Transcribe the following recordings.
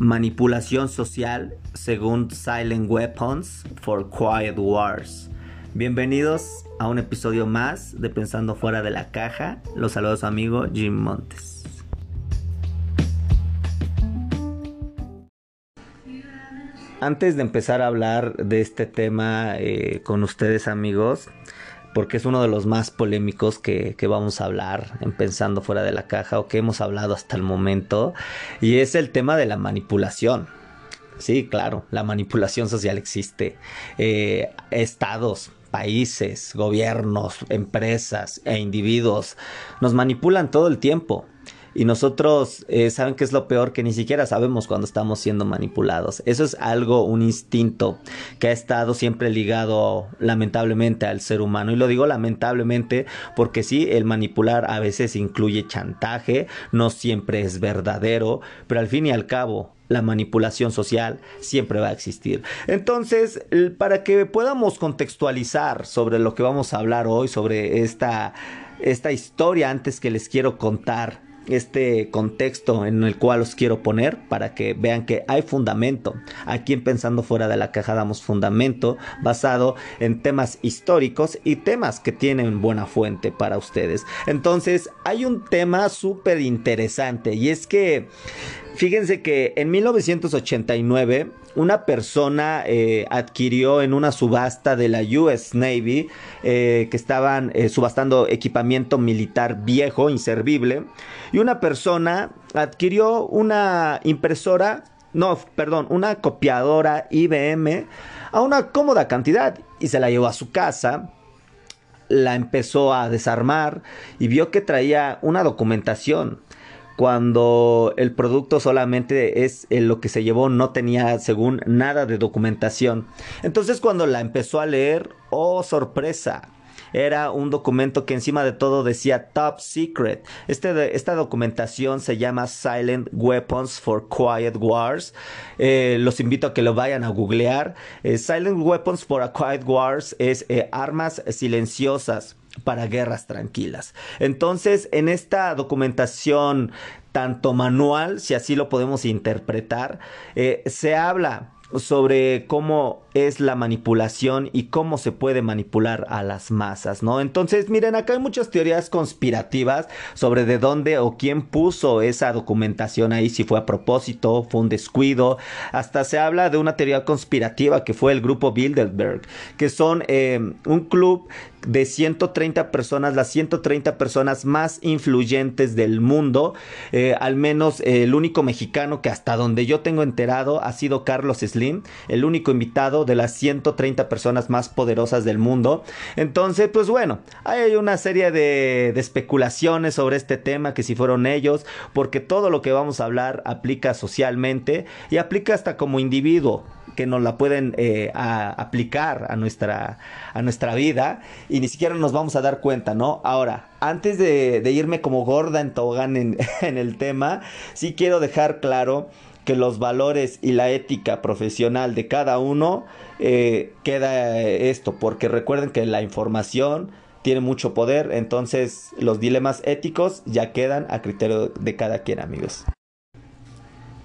Manipulación social según Silent Weapons for Quiet Wars. Bienvenidos a un episodio más de Pensando fuera de la caja. Los saludos amigo Jim Montes. Antes de empezar a hablar de este tema eh, con ustedes amigos, porque es uno de los más polémicos que, vamos a hablar en Pensando fuera de la caja o que hemos hablado hasta el momento, y es el tema de la manipulación. Sí, claro, la manipulación social existe. Eh, estados, países, gobiernos, empresas e individuos nos manipulan todo el tiempo. Y nosotros, eh, ¿saben qué es lo peor? Que ni siquiera sabemos cuando estamos siendo manipulados. Eso es algo, un instinto que ha estado siempre ligado lamentablemente al ser humano. Y lo digo lamentablemente porque sí, el manipular a veces incluye chantaje, no siempre es verdadero, pero al fin y al cabo, la manipulación social siempre va a existir. Entonces, para que podamos contextualizar sobre lo que vamos a hablar hoy, sobre esta, esta historia antes que les quiero contar, este contexto en el cual os quiero poner para que vean que hay fundamento. Aquí en Pensando fuera de la caja damos fundamento basado en temas históricos y temas que tienen buena fuente para ustedes. Entonces hay un tema súper interesante y es que fíjense que en 1989 una persona eh, adquirió en una subasta de la US Navy eh, que estaban eh, subastando equipamiento militar viejo, inservible, y una persona adquirió una impresora, no, perdón, una copiadora IBM a una cómoda cantidad y se la llevó a su casa la empezó a desarmar y vio que traía una documentación cuando el producto solamente es lo que se llevó, no tenía según nada de documentación. Entonces cuando la empezó a leer, oh sorpresa, era un documento que encima de todo decía Top Secret. Este, esta documentación se llama Silent Weapons for Quiet Wars. Eh, los invito a que lo vayan a googlear. Eh, Silent Weapons for a Quiet Wars es eh, armas silenciosas para guerras tranquilas. Entonces, en esta documentación tanto manual, si así lo podemos interpretar, eh, se habla sobre cómo es la manipulación y cómo se puede manipular a las masas, ¿no? Entonces, miren, acá hay muchas teorías conspirativas sobre de dónde o quién puso esa documentación ahí, si fue a propósito, fue un descuido, hasta se habla de una teoría conspirativa que fue el grupo Bilderberg, que son eh, un club de 130 personas, las 130 personas más influyentes del mundo, eh, al menos el único mexicano que hasta donde yo tengo enterado ha sido Carlos Slim, el único invitado de las 130 personas más poderosas del mundo. Entonces, pues bueno, hay una serie de, especulaciones sobre este tema, que si fueron ellos, porque todo lo que vamos a hablar aplica socialmente y aplica hasta como individuo que nos la pueden eh, aplicar a nuestra, a nuestra vida y ni siquiera nos vamos a dar cuenta, ¿no? Ahora, antes de, irme como gorda en tobogán en, el tema, sí quiero dejar claro que los valores y la ética profesional de cada uno eh, queda esto, porque recuerden que la información tiene mucho poder, entonces los dilemas éticos ya quedan a criterio de cada quien, amigos.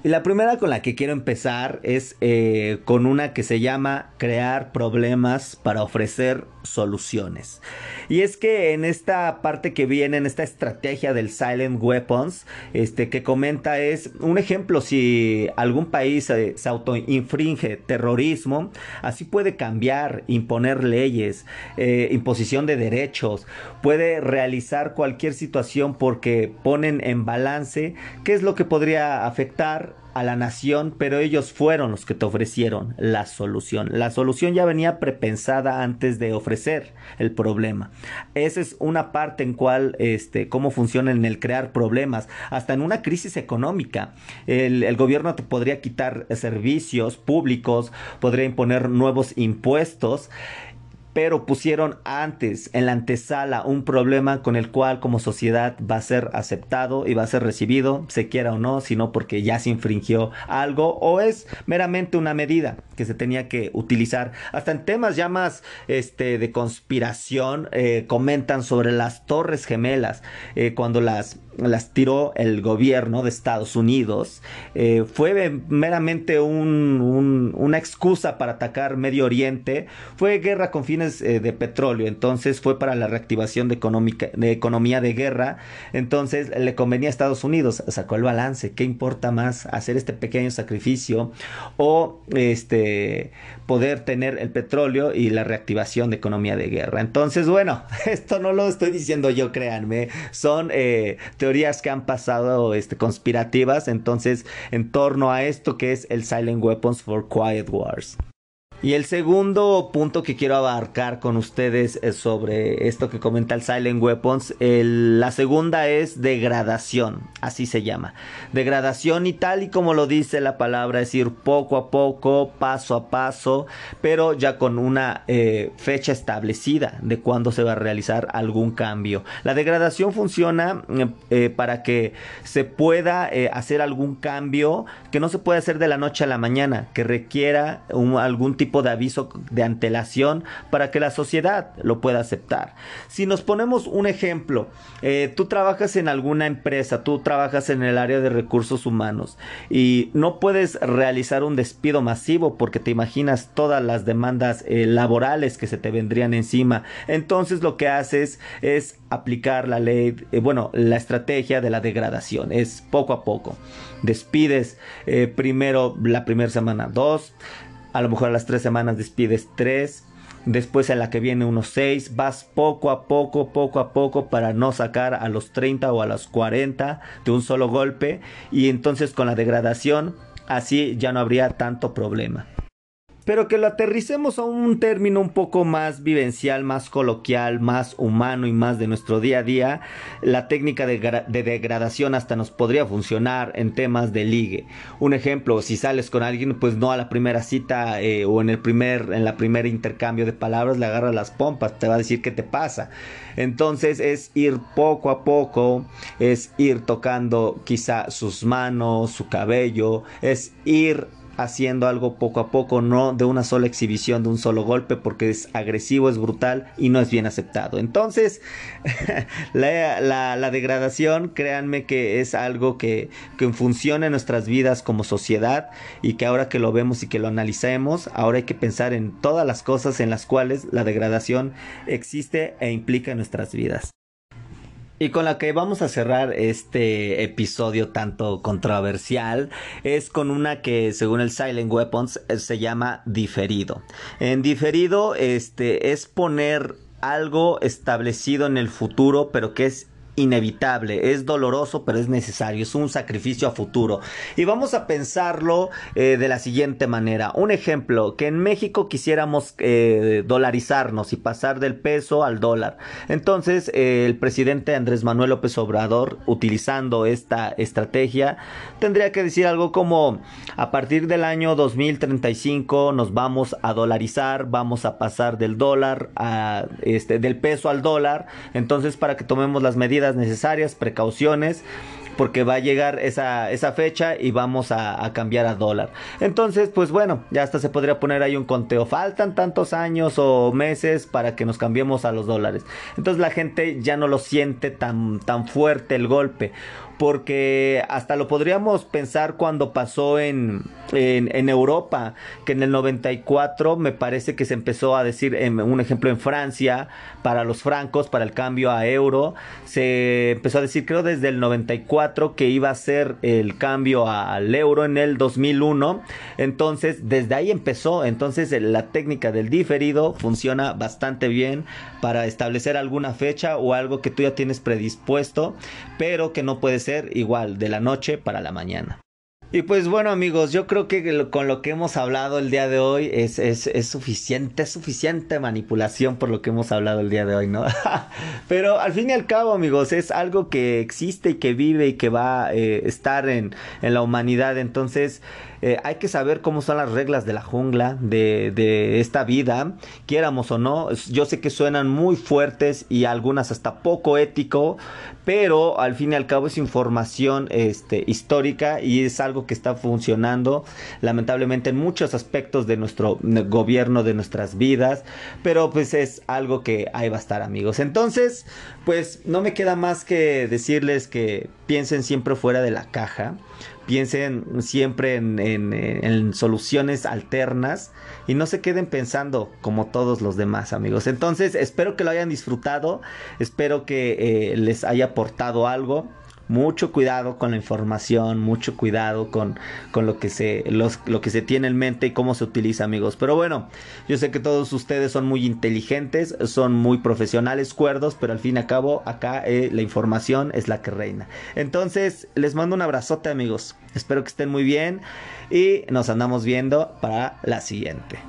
Y la primera con la que quiero empezar es eh, con una que se llama crear problemas para ofrecer soluciones. Y es que en esta parte que viene, en esta estrategia del Silent Weapons, este que comenta es un ejemplo, si algún país se, autoinfringe terrorismo, así puede cambiar, imponer leyes, eh, imposición de derechos, puede realizar cualquier situación porque ponen en balance qué es lo que podría afectar a la nación, pero ellos fueron los que te ofrecieron la solución. La solución ya venía prepensada antes de ofrecer el problema. Esa es una parte en cual, este, cómo funciona en el crear problemas. Hasta en una crisis económica, el, el gobierno te podría quitar servicios públicos, podría imponer nuevos impuestos pero pusieron antes en la antesala un problema con el cual como sociedad va a ser aceptado y va a ser recibido, se quiera o no, sino porque ya se infringió algo o es meramente una medida que se tenía que utilizar. Hasta en temas ya más este, de conspiración eh, comentan sobre las torres gemelas, eh, cuando las las tiró el gobierno de Estados Unidos, eh, fue meramente un, una excusa para atacar Medio Oriente, fue guerra con fines eh, de petróleo, entonces fue para la reactivación de, de economía de guerra, entonces le convenía a Estados Unidos, sacó el balance, ¿qué importa más hacer este pequeño sacrificio o este poder tener el petróleo y la reactivación de economía de guerra? Entonces, bueno, esto no lo estoy diciendo yo, créanme, son eh, teorías que han pasado este, conspirativas, entonces, en torno a esto que es el Silent Weapons for Quiet Wars. Y el segundo punto que quiero abarcar con ustedes es sobre esto que comenta el Silent Weapons. la segunda es degradación, así se llama. Degradación y tal y como lo dice la palabra, es ir poco a poco, paso a paso, pero ya con una eh, fecha establecida de cuándo se va a realizar algún cambio. La degradación funciona eh, eh, para que se pueda hacer algún cambio que no se puede hacer de la noche a la mañana, que requiera algún tipo de aviso de antelación para que la sociedad lo pueda aceptar. Si nos ponemos un ejemplo, eh, tú trabajas en alguna empresa, tú trabajas en el área de recursos humanos y no puedes realizar un despido masivo porque te imaginas todas las demandas eh, laborales que se te vendrían encima. Entonces lo que haces es aplicar la ley, eh, bueno, la estrategia de la degradación. Es poco a poco. Despides primero la primera semana dos, a lo mejor a las tres semanas despides tres, después en la que viene unos seis, vas poco a poco, poco a poco para no sacar a los 30 o a los 40 de un solo golpe y entonces con la degradación así ya no habría tanto problema pero que lo aterricemos a un término un poco más vivencial, más coloquial, más humano y más de nuestro día a día, la técnica de, degradación hasta nos podría funcionar en temas de ligue. Un ejemplo, si sales con alguien, pues no a la primera cita eh, o en el primer, en la primer intercambio de palabras le agarras las pompas, te va a decir qué te pasa. Entonces es ir poco a poco, es ir tocando quizá sus manos, su cabello, es ir haciendo algo poco a poco, no de una sola exhibición, de un solo golpe, porque es agresivo, es brutal y no es bien aceptado. Entonces, la, degradación, créanme que es algo que, que funciona en nuestras vidas como sociedad y que ahora que lo vemos y que lo analicemos, ahora hay que pensar en todas las cosas en las cuales la degradación existe e implica en nuestras vidas. Y con la que vamos a cerrar este episodio tanto controversial es con una que según el Silent Weapons eh, se llama diferido. En diferido este es poner algo establecido en el futuro pero que es inevitable, es doloroso, pero es necesario, es un sacrificio a futuro. Y vamos a pensarlo eh, de la siguiente manera. Un ejemplo, que en México quisiéramos eh, dolarizarnos y pasar del peso al dólar. Entonces, eh, el presidente Andrés Manuel López Obrador, utilizando esta estrategia, tendría que decir algo como, a partir del año 2035 nos vamos a dolarizar, vamos a pasar del dólar a, este, del peso al dólar. Entonces, para que tomemos las medidas necesarias, precauciones porque va a llegar esa, esa fecha y vamos a, a, cambiar a dólar. Entonces, pues bueno, ya hasta se podría poner ahí un conteo. Faltan tantos años o meses para que nos cambiemos a los dólares. Entonces la gente ya no lo siente tan, tan fuerte el golpe porque hasta lo podríamos pensar cuando pasó en, en, Europa, que en el 94 me parece que se empezó a decir, en, un ejemplo en Francia, para los francos, para el cambio a euro, se empezó a decir, creo desde el 94 que iba a ser el cambio al euro en el 2001, entonces desde ahí empezó, entonces la técnica del diferido funciona bastante bien para establecer alguna fecha o algo que tú ya tienes predispuesto, pero que no puedes ser igual de la noche para la mañana. Y pues bueno amigos, yo creo que con lo que hemos hablado el día de hoy es, es, es suficiente, es suficiente manipulación por lo que hemos hablado el día de hoy, ¿no? Pero al fin y al cabo amigos, es algo que existe y que vive y que va a eh, estar en, en la humanidad, entonces... Eh, hay que saber cómo son las reglas de la jungla, de, esta vida, quieramos o no. Yo sé que suenan muy fuertes y algunas hasta poco ético, pero al fin y al cabo es información este, histórica y es algo que está funcionando lamentablemente en muchos aspectos de nuestro gobierno, de nuestras vidas, pero pues es algo que ahí va a estar amigos. Entonces, pues no me queda más que decirles que piensen siempre fuera de la caja piensen siempre en, soluciones alternas y no se queden pensando como todos los demás amigos. Entonces espero que lo hayan disfrutado, espero que eh, les haya aportado algo mucho cuidado con la información, mucho cuidado con, con lo, que se, lo que se tiene en mente y cómo se utiliza, amigos. Pero bueno, yo sé que todos ustedes son muy inteligentes, son muy profesionales, cuerdos, pero al fin y al cabo acá eh, la información es la que reina. Entonces, les mando un abrazote, amigos. Espero que estén muy bien y nos andamos viendo para la siguiente.